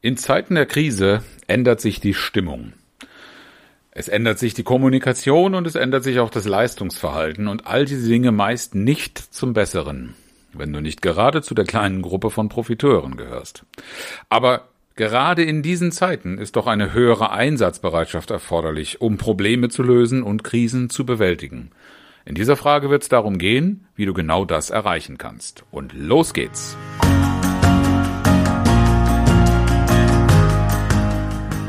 In Zeiten der Krise ändert sich die Stimmung. Es ändert sich die Kommunikation und es ändert sich auch das Leistungsverhalten und all diese Dinge meist nicht zum Besseren, wenn du nicht gerade zu der kleinen Gruppe von Profiteuren gehörst. Aber gerade in diesen Zeiten ist doch eine höhere Einsatzbereitschaft erforderlich, um Probleme zu lösen und Krisen zu bewältigen. In dieser Frage wird es darum gehen, wie du genau das erreichen kannst. Und los geht's!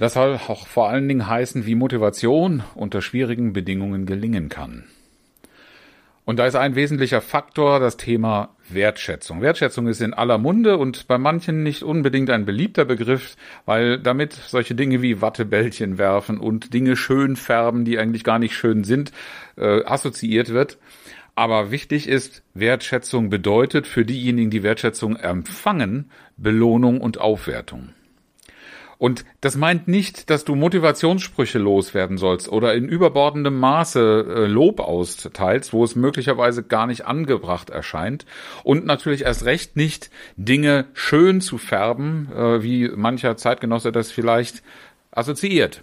das soll auch vor allen Dingen heißen, wie Motivation unter schwierigen Bedingungen gelingen kann. Und da ist ein wesentlicher Faktor das Thema Wertschätzung. Wertschätzung ist in aller Munde und bei manchen nicht unbedingt ein beliebter Begriff, weil damit solche Dinge wie Wattebällchen werfen und Dinge schön färben, die eigentlich gar nicht schön sind, äh, assoziiert wird. Aber wichtig ist, Wertschätzung bedeutet für diejenigen, die Wertschätzung empfangen, Belohnung und Aufwertung. Und das meint nicht, dass du Motivationssprüche loswerden sollst oder in überbordendem Maße äh, Lob austeilst, wo es möglicherweise gar nicht angebracht erscheint. Und natürlich erst recht nicht Dinge schön zu färben, äh, wie mancher Zeitgenosse das vielleicht assoziiert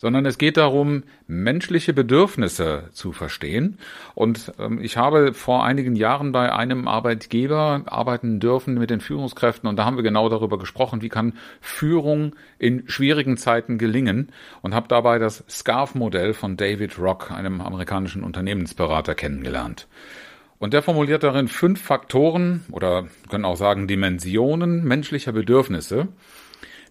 sondern es geht darum, menschliche Bedürfnisse zu verstehen. Und ähm, ich habe vor einigen Jahren bei einem Arbeitgeber arbeiten dürfen mit den Führungskräften und da haben wir genau darüber gesprochen, wie kann Führung in schwierigen Zeiten gelingen und habe dabei das SCARF-Modell von David Rock, einem amerikanischen Unternehmensberater, kennengelernt. Und der formuliert darin fünf Faktoren oder können auch sagen Dimensionen menschlicher Bedürfnisse.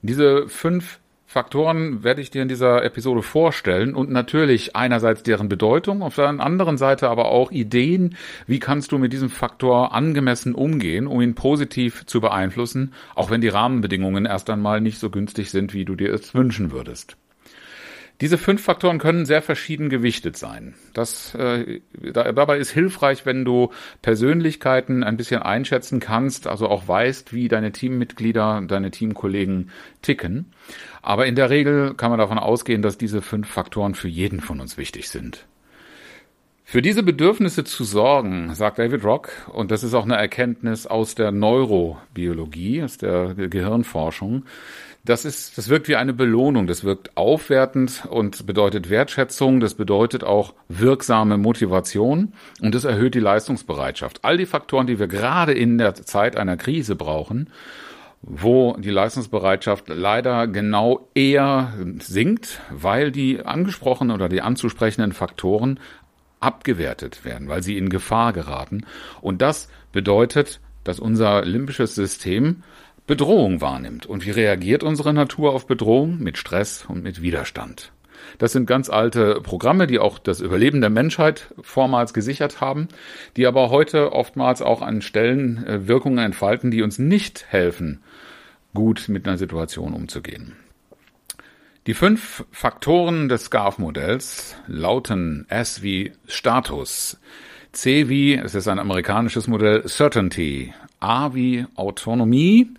Diese fünf Faktoren werde ich dir in dieser Episode vorstellen und natürlich einerseits deren Bedeutung, auf der anderen Seite aber auch Ideen, wie kannst du mit diesem Faktor angemessen umgehen, um ihn positiv zu beeinflussen, auch wenn die Rahmenbedingungen erst einmal nicht so günstig sind, wie du dir es wünschen würdest. Diese fünf Faktoren können sehr verschieden gewichtet sein. Das, äh, dabei ist hilfreich, wenn du Persönlichkeiten ein bisschen einschätzen kannst, also auch weißt, wie deine Teammitglieder, deine Teamkollegen ticken. Aber in der Regel kann man davon ausgehen, dass diese fünf Faktoren für jeden von uns wichtig sind. Für diese Bedürfnisse zu sorgen, sagt David Rock, und das ist auch eine Erkenntnis aus der Neurobiologie, aus der Gehirnforschung, das ist, das wirkt wie eine Belohnung, das wirkt aufwertend und bedeutet Wertschätzung, das bedeutet auch wirksame Motivation und das erhöht die Leistungsbereitschaft. All die Faktoren, die wir gerade in der Zeit einer Krise brauchen, wo die Leistungsbereitschaft leider genau eher sinkt, weil die angesprochenen oder die anzusprechenden Faktoren abgewertet werden, weil sie in Gefahr geraten. Und das bedeutet, dass unser limbisches System Bedrohung wahrnimmt. Und wie reagiert unsere Natur auf Bedrohung? Mit Stress und mit Widerstand. Das sind ganz alte Programme, die auch das Überleben der Menschheit vormals gesichert haben, die aber heute oftmals auch an Stellen äh, Wirkungen entfalten, die uns nicht helfen, gut mit einer Situation umzugehen. Die fünf Faktoren des SCARF-Modells lauten S wie Status, C wie, es ist ein amerikanisches Modell, Certainty, A wie Autonomie,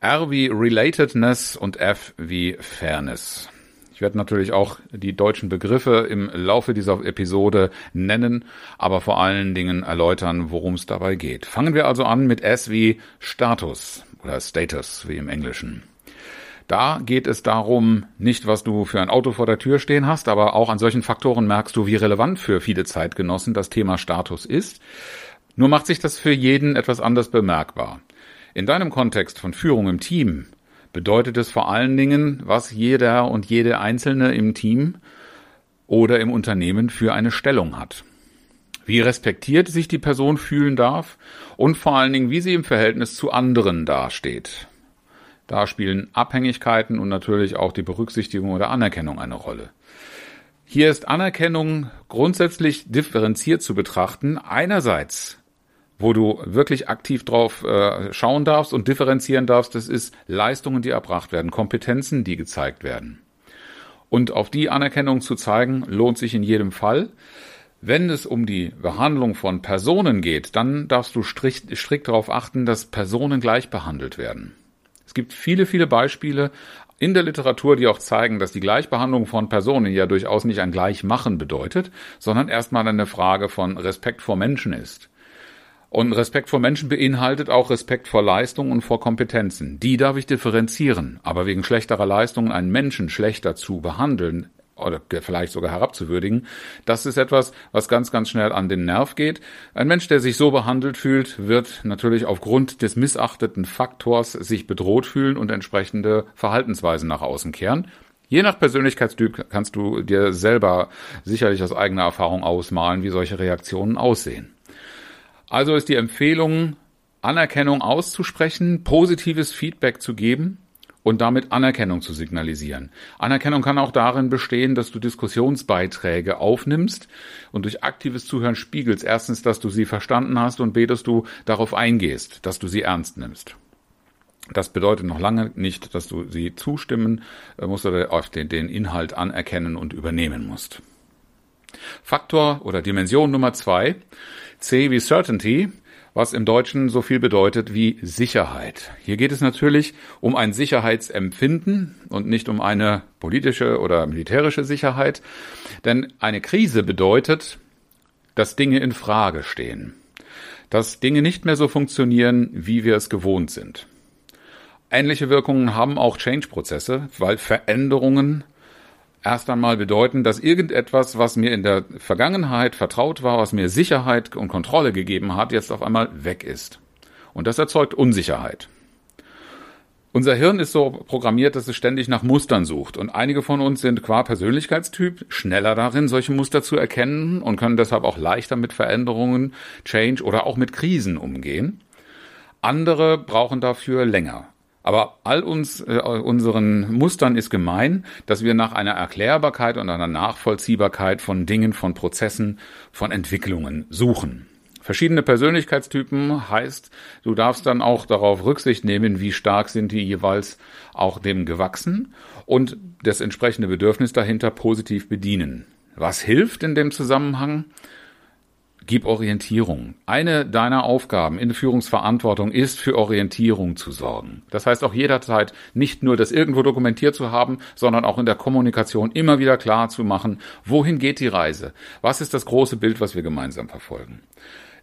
R wie Relatedness und F wie Fairness. Ich werde natürlich auch die deutschen Begriffe im Laufe dieser Episode nennen, aber vor allen Dingen erläutern, worum es dabei geht. Fangen wir also an mit S wie Status oder Status wie im Englischen. Da geht es darum, nicht was du für ein Auto vor der Tür stehen hast, aber auch an solchen Faktoren merkst du, wie relevant für viele Zeitgenossen das Thema Status ist. Nur macht sich das für jeden etwas anders bemerkbar. In deinem Kontext von Führung im Team bedeutet es vor allen Dingen, was jeder und jede Einzelne im Team oder im Unternehmen für eine Stellung hat. Wie respektiert sich die Person fühlen darf und vor allen Dingen, wie sie im Verhältnis zu anderen dasteht. Da spielen Abhängigkeiten und natürlich auch die Berücksichtigung oder Anerkennung eine Rolle. Hier ist Anerkennung grundsätzlich differenziert zu betrachten. Einerseits wo du wirklich aktiv drauf äh, schauen darfst und differenzieren darfst, das ist Leistungen, die erbracht werden, Kompetenzen, die gezeigt werden. Und auf die Anerkennung zu zeigen, lohnt sich in jedem Fall. Wenn es um die Behandlung von Personen geht, dann darfst du strikt, strikt darauf achten, dass Personen gleich behandelt werden. Es gibt viele, viele Beispiele in der Literatur, die auch zeigen, dass die Gleichbehandlung von Personen ja durchaus nicht ein Gleichmachen bedeutet, sondern erstmal eine Frage von Respekt vor Menschen ist. Und Respekt vor Menschen beinhaltet auch Respekt vor Leistungen und vor Kompetenzen. Die darf ich differenzieren. Aber wegen schlechterer Leistungen einen Menschen schlechter zu behandeln, oder vielleicht sogar herabzuwürdigen, das ist etwas, was ganz, ganz schnell an den Nerv geht. Ein Mensch, der sich so behandelt fühlt, wird natürlich aufgrund des missachteten Faktors sich bedroht fühlen und entsprechende Verhaltensweisen nach außen kehren. Je nach Persönlichkeitstyp kannst du dir selber sicherlich aus eigener Erfahrung ausmalen, wie solche Reaktionen aussehen. Also ist die Empfehlung, Anerkennung auszusprechen, positives Feedback zu geben und damit Anerkennung zu signalisieren. Anerkennung kann auch darin bestehen, dass du Diskussionsbeiträge aufnimmst und durch aktives Zuhören spiegelst erstens, dass du sie verstanden hast und b, dass du darauf eingehst, dass du sie ernst nimmst. Das bedeutet noch lange nicht, dass du sie zustimmen äh, musst oder auf den, den Inhalt anerkennen und übernehmen musst. Faktor oder Dimension Nummer zwei C wie Certainty, was im Deutschen so viel bedeutet wie Sicherheit. Hier geht es natürlich um ein Sicherheitsempfinden und nicht um eine politische oder militärische Sicherheit, denn eine Krise bedeutet, dass Dinge in Frage stehen, dass Dinge nicht mehr so funktionieren, wie wir es gewohnt sind. Ähnliche Wirkungen haben auch Change-Prozesse, weil Veränderungen erst einmal bedeuten, dass irgendetwas, was mir in der Vergangenheit vertraut war, was mir Sicherheit und Kontrolle gegeben hat, jetzt auf einmal weg ist. Und das erzeugt Unsicherheit. Unser Hirn ist so programmiert, dass es ständig nach Mustern sucht. Und einige von uns sind qua Persönlichkeitstyp schneller darin, solche Muster zu erkennen und können deshalb auch leichter mit Veränderungen, Change oder auch mit Krisen umgehen. Andere brauchen dafür länger. Aber all uns, äh, unseren Mustern ist gemein, dass wir nach einer Erklärbarkeit und einer Nachvollziehbarkeit von Dingen, von Prozessen, von Entwicklungen suchen. Verschiedene Persönlichkeitstypen heißt, du darfst dann auch darauf Rücksicht nehmen, wie stark sind die jeweils auch dem gewachsen und das entsprechende Bedürfnis dahinter positiv bedienen. Was hilft in dem Zusammenhang? Gib Orientierung. Eine deiner Aufgaben in Führungsverantwortung ist, für Orientierung zu sorgen. Das heißt auch jederzeit nicht nur das irgendwo dokumentiert zu haben, sondern auch in der Kommunikation immer wieder klar zu machen, wohin geht die Reise? Was ist das große Bild, was wir gemeinsam verfolgen?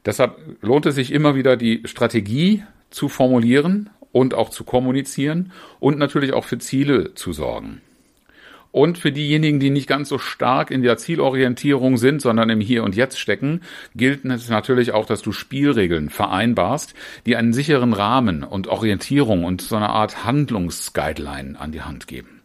Deshalb lohnt es sich immer wieder, die Strategie zu formulieren und auch zu kommunizieren und natürlich auch für Ziele zu sorgen. Und für diejenigen, die nicht ganz so stark in der Zielorientierung sind, sondern im Hier und Jetzt stecken, gilt natürlich auch, dass du Spielregeln vereinbarst, die einen sicheren Rahmen und Orientierung und so eine Art Handlungsguideline an die Hand geben.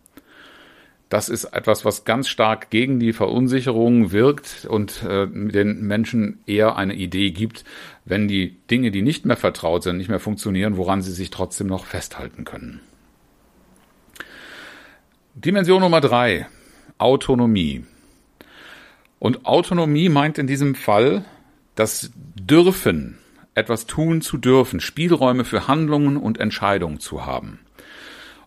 Das ist etwas, was ganz stark gegen die Verunsicherung wirkt und äh, den Menschen eher eine Idee gibt, wenn die Dinge, die nicht mehr vertraut sind, nicht mehr funktionieren, woran sie sich trotzdem noch festhalten können. Dimension Nummer drei, Autonomie. Und Autonomie meint in diesem Fall das Dürfen, etwas tun zu dürfen, Spielräume für Handlungen und Entscheidungen zu haben.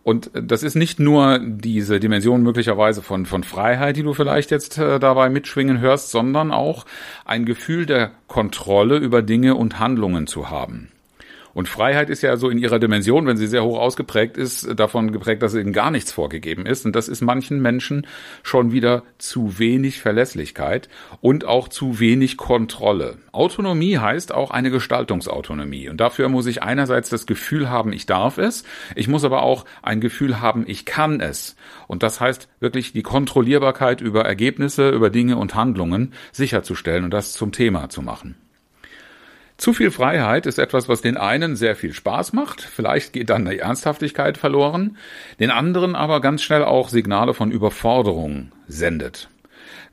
Und das ist nicht nur diese Dimension möglicherweise von, von Freiheit, die du vielleicht jetzt äh, dabei mitschwingen hörst, sondern auch ein Gefühl der Kontrolle über Dinge und Handlungen zu haben. Und Freiheit ist ja so in ihrer Dimension, wenn sie sehr hoch ausgeprägt ist, davon geprägt, dass eben gar nichts vorgegeben ist. Und das ist manchen Menschen schon wieder zu wenig Verlässlichkeit und auch zu wenig Kontrolle. Autonomie heißt auch eine Gestaltungsautonomie. Und dafür muss ich einerseits das Gefühl haben, ich darf es. Ich muss aber auch ein Gefühl haben, ich kann es. Und das heißt wirklich die Kontrollierbarkeit über Ergebnisse, über Dinge und Handlungen sicherzustellen und das zum Thema zu machen. Zu viel Freiheit ist etwas, was den einen sehr viel Spaß macht, vielleicht geht dann die Ernsthaftigkeit verloren, den anderen aber ganz schnell auch Signale von Überforderung sendet.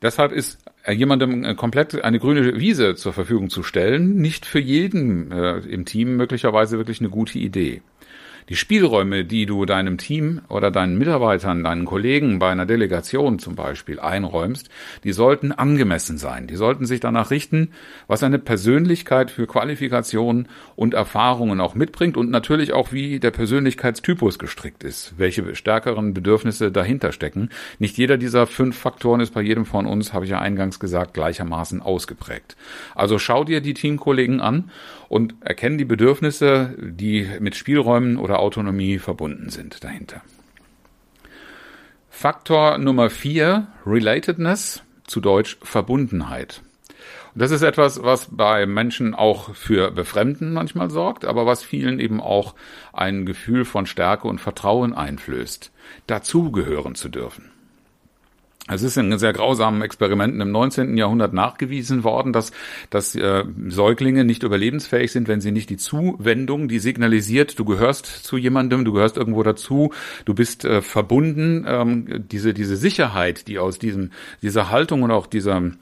Deshalb ist jemandem komplett eine grüne Wiese zur Verfügung zu stellen, nicht für jeden äh, im Team möglicherweise wirklich eine gute Idee. Die Spielräume, die du deinem Team oder deinen Mitarbeitern, deinen Kollegen bei einer Delegation zum Beispiel einräumst, die sollten angemessen sein. Die sollten sich danach richten, was eine Persönlichkeit für Qualifikationen und Erfahrungen auch mitbringt und natürlich auch, wie der Persönlichkeitstypus gestrickt ist, welche stärkeren Bedürfnisse dahinter stecken. Nicht jeder dieser fünf Faktoren ist bei jedem von uns, habe ich ja eingangs gesagt, gleichermaßen ausgeprägt. Also schau dir die Teamkollegen an und erkenn die Bedürfnisse, die mit Spielräumen oder Autonomie verbunden sind dahinter. Faktor Nummer vier, Relatedness, zu Deutsch Verbundenheit. Und das ist etwas, was bei Menschen auch für Befremden manchmal sorgt, aber was vielen eben auch ein Gefühl von Stärke und Vertrauen einflößt, dazugehören zu dürfen. Es ist in sehr grausamen Experimenten im 19. Jahrhundert nachgewiesen worden, dass, dass äh, Säuglinge nicht überlebensfähig sind, wenn sie nicht die Zuwendung, die signalisiert, du gehörst zu jemandem, du gehörst irgendwo dazu, du bist äh, verbunden, ähm, diese, diese Sicherheit, die aus diesem, dieser Haltung und auch dieser,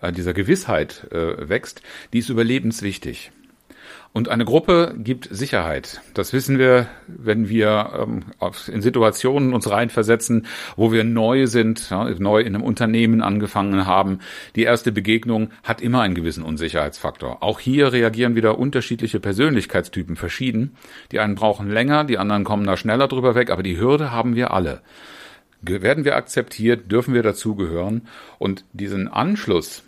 äh, dieser Gewissheit äh, wächst, die ist überlebenswichtig. Und eine Gruppe gibt Sicherheit. Das wissen wir, wenn wir ähm, in Situationen uns reinversetzen, wo wir neu sind, neu in einem Unternehmen angefangen haben. Die erste Begegnung hat immer einen gewissen Unsicherheitsfaktor. Auch hier reagieren wieder unterschiedliche Persönlichkeitstypen verschieden. Die einen brauchen länger, die anderen kommen da schneller drüber weg, aber die Hürde haben wir alle. Werden wir akzeptiert, dürfen wir dazugehören und diesen Anschluss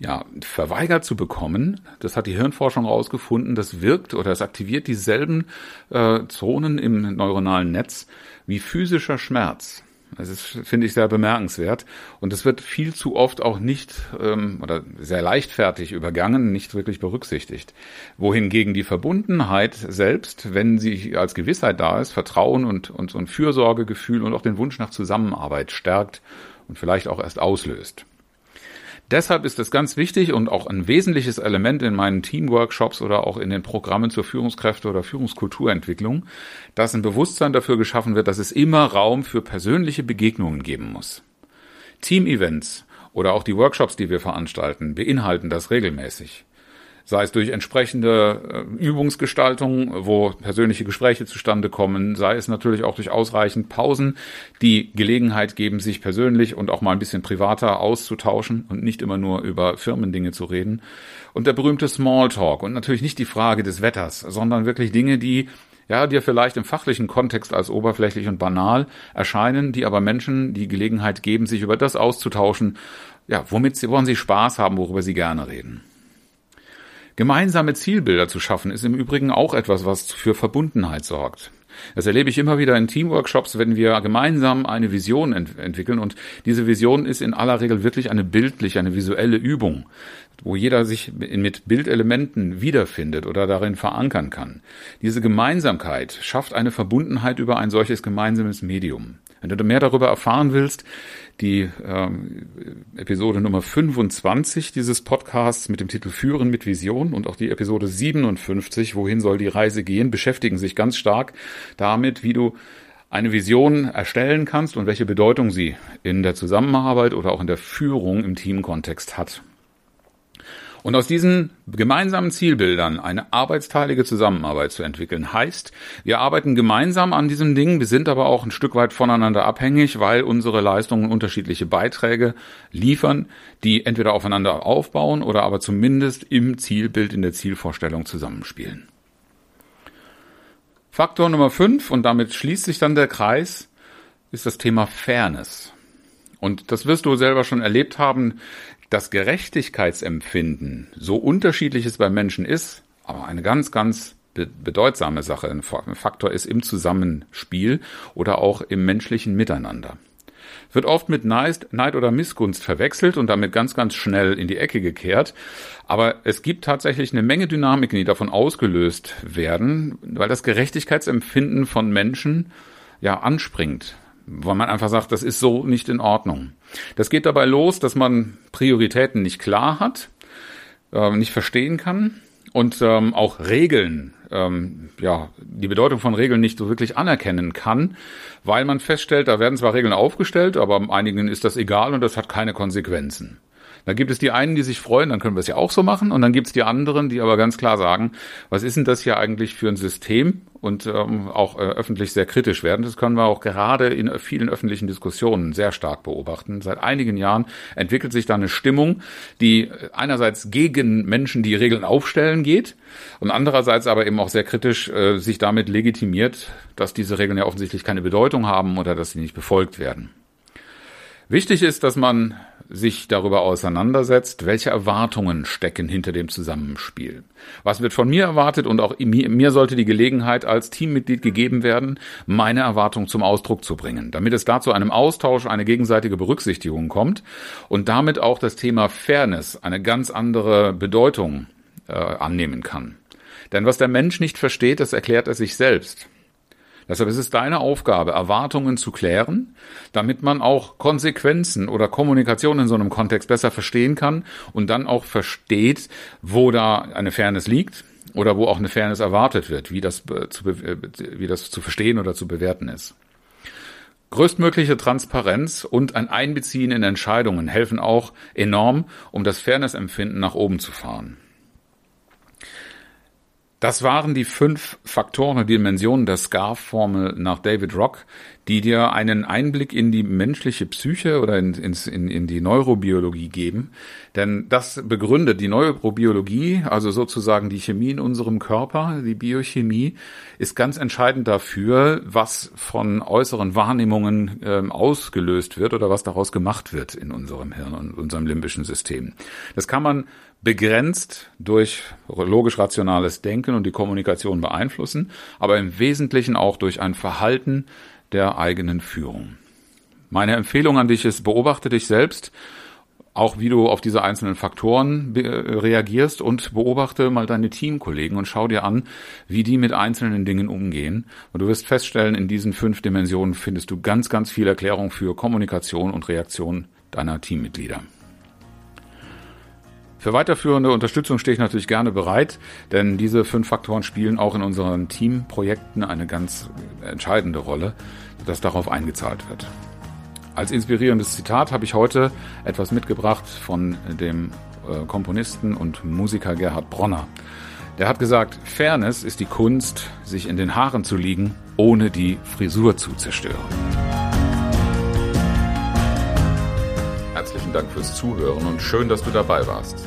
ja, verweigert zu bekommen, das hat die Hirnforschung herausgefunden, das wirkt oder es aktiviert dieselben äh, Zonen im neuronalen Netz wie physischer Schmerz. Das ist, finde ich, sehr bemerkenswert. Und es wird viel zu oft auch nicht ähm, oder sehr leichtfertig übergangen, nicht wirklich berücksichtigt. Wohingegen die Verbundenheit selbst, wenn sie als Gewissheit da ist, Vertrauen und, und, und Fürsorgegefühl und auch den Wunsch nach Zusammenarbeit stärkt und vielleicht auch erst auslöst. Deshalb ist es ganz wichtig und auch ein wesentliches Element in meinen Teamworkshops oder auch in den Programmen zur Führungskräfte oder Führungskulturentwicklung, dass ein Bewusstsein dafür geschaffen wird, dass es immer Raum für persönliche Begegnungen geben muss. Team-Events oder auch die Workshops, die wir veranstalten, beinhalten das regelmäßig sei es durch entsprechende äh, Übungsgestaltung, wo persönliche Gespräche zustande kommen, sei es natürlich auch durch ausreichend Pausen, die Gelegenheit geben, sich persönlich und auch mal ein bisschen privater auszutauschen und nicht immer nur über Firmendinge zu reden. Und der berühmte Smalltalk und natürlich nicht die Frage des Wetters, sondern wirklich Dinge, die ja, dir vielleicht im fachlichen Kontext als oberflächlich und banal erscheinen, die aber Menschen die Gelegenheit geben, sich über das auszutauschen, ja, womit sie, woran sie Spaß haben, worüber sie gerne reden. Gemeinsame Zielbilder zu schaffen, ist im Übrigen auch etwas, was für Verbundenheit sorgt. Das erlebe ich immer wieder in Teamworkshops, wenn wir gemeinsam eine Vision ent entwickeln und diese Vision ist in aller Regel wirklich eine bildliche, eine visuelle Übung, wo jeder sich mit Bildelementen wiederfindet oder darin verankern kann. Diese Gemeinsamkeit schafft eine Verbundenheit über ein solches gemeinsames Medium. Wenn du mehr darüber erfahren willst, die ähm, Episode Nummer 25 dieses Podcasts mit dem Titel Führen mit Vision und auch die Episode 57, Wohin soll die Reise gehen, beschäftigen sich ganz stark damit, wie du eine Vision erstellen kannst und welche Bedeutung sie in der Zusammenarbeit oder auch in der Führung im Teamkontext hat. Und aus diesen gemeinsamen Zielbildern eine arbeitsteilige Zusammenarbeit zu entwickeln, heißt, wir arbeiten gemeinsam an diesem Ding, wir sind aber auch ein Stück weit voneinander abhängig, weil unsere Leistungen unterschiedliche Beiträge liefern, die entweder aufeinander aufbauen oder aber zumindest im Zielbild, in der Zielvorstellung zusammenspielen. Faktor Nummer fünf und damit schließt sich dann der Kreis, ist das Thema Fairness. Und das wirst du selber schon erlebt haben das Gerechtigkeitsempfinden so unterschiedlich es bei Menschen ist, aber eine ganz, ganz bedeutsame Sache, ein Faktor ist im Zusammenspiel oder auch im menschlichen Miteinander. Wird oft mit Neid oder Missgunst verwechselt und damit ganz, ganz schnell in die Ecke gekehrt. Aber es gibt tatsächlich eine Menge Dynamiken, die davon ausgelöst werden, weil das Gerechtigkeitsempfinden von Menschen ja anspringt weil man einfach sagt, das ist so nicht in Ordnung. Das geht dabei los, dass man Prioritäten nicht klar hat, äh, nicht verstehen kann und ähm, auch Regeln, ähm, ja, die Bedeutung von Regeln nicht so wirklich anerkennen kann, weil man feststellt, da werden zwar Regeln aufgestellt, aber einigen ist das egal und das hat keine Konsequenzen. Da gibt es die einen, die sich freuen, dann können wir es ja auch so machen. Und dann gibt es die anderen, die aber ganz klar sagen, was ist denn das hier eigentlich für ein System? Und ähm, auch äh, öffentlich sehr kritisch werden. Das können wir auch gerade in vielen öffentlichen Diskussionen sehr stark beobachten. Seit einigen Jahren entwickelt sich da eine Stimmung, die einerseits gegen Menschen, die Regeln aufstellen, geht und andererseits aber eben auch sehr kritisch äh, sich damit legitimiert, dass diese Regeln ja offensichtlich keine Bedeutung haben oder dass sie nicht befolgt werden. Wichtig ist, dass man sich darüber auseinandersetzt, welche Erwartungen stecken hinter dem Zusammenspiel. Was wird von mir erwartet und auch mir sollte die Gelegenheit als Teammitglied gegeben werden, meine Erwartung zum Ausdruck zu bringen, damit es da zu einem Austausch, eine gegenseitige Berücksichtigung kommt und damit auch das Thema Fairness eine ganz andere Bedeutung äh, annehmen kann. Denn was der Mensch nicht versteht, das erklärt er sich selbst. Deshalb ist es deine Aufgabe, Erwartungen zu klären, damit man auch Konsequenzen oder Kommunikation in so einem Kontext besser verstehen kann und dann auch versteht, wo da eine Fairness liegt oder wo auch eine Fairness erwartet wird, wie das zu, wie das zu verstehen oder zu bewerten ist. Größtmögliche Transparenz und ein Einbeziehen in Entscheidungen helfen auch enorm, um das Fairness-Empfinden nach oben zu fahren. Das waren die fünf Faktoren und Dimensionen der SCARF-Formel nach David Rock, die dir einen Einblick in die menschliche Psyche oder in, in, in die Neurobiologie geben. Denn das begründet die Neurobiologie, also sozusagen die Chemie in unserem Körper, die Biochemie, ist ganz entscheidend dafür, was von äußeren Wahrnehmungen äh, ausgelöst wird oder was daraus gemacht wird in unserem Hirn und unserem limbischen System. Das kann man begrenzt durch logisch-rationales Denken und die Kommunikation beeinflussen, aber im Wesentlichen auch durch ein Verhalten der eigenen Führung. Meine Empfehlung an dich ist, beobachte dich selbst, auch wie du auf diese einzelnen Faktoren reagierst und beobachte mal deine Teamkollegen und schau dir an, wie die mit einzelnen Dingen umgehen. Und du wirst feststellen, in diesen fünf Dimensionen findest du ganz, ganz viel Erklärung für Kommunikation und Reaktion deiner Teammitglieder. Für weiterführende Unterstützung stehe ich natürlich gerne bereit, denn diese fünf Faktoren spielen auch in unseren Teamprojekten eine ganz entscheidende Rolle, dass darauf eingezahlt wird. Als inspirierendes Zitat habe ich heute etwas mitgebracht von dem äh, Komponisten und Musiker Gerhard Bronner. Der hat gesagt, Fairness ist die Kunst, sich in den Haaren zu liegen, ohne die Frisur zu zerstören. Herzlichen Dank fürs Zuhören und schön, dass du dabei warst.